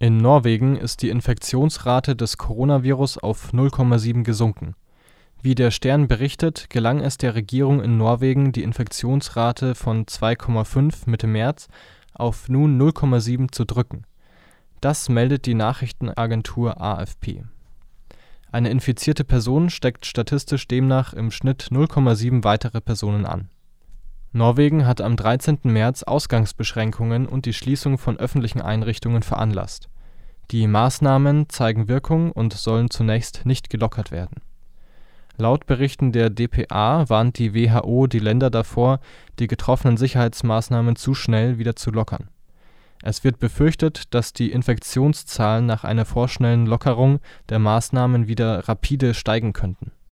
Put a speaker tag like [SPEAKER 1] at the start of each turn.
[SPEAKER 1] In Norwegen ist die Infektionsrate des Coronavirus auf 0,7 gesunken. Wie der Stern berichtet, gelang es der Regierung in Norwegen die Infektionsrate von 2,5 Mitte März auf nun 0,7 zu drücken. Das meldet die Nachrichtenagentur AFP. Eine infizierte Person steckt statistisch demnach im Schnitt 0,7 weitere Personen an. Norwegen hat am 13. März Ausgangsbeschränkungen und die Schließung von öffentlichen Einrichtungen veranlasst. Die Maßnahmen zeigen Wirkung und sollen zunächst nicht gelockert werden. Laut Berichten der dpa warnt die WHO die Länder davor, die getroffenen Sicherheitsmaßnahmen zu schnell wieder zu lockern. Es wird befürchtet, dass die Infektionszahlen nach einer vorschnellen Lockerung der Maßnahmen wieder rapide steigen könnten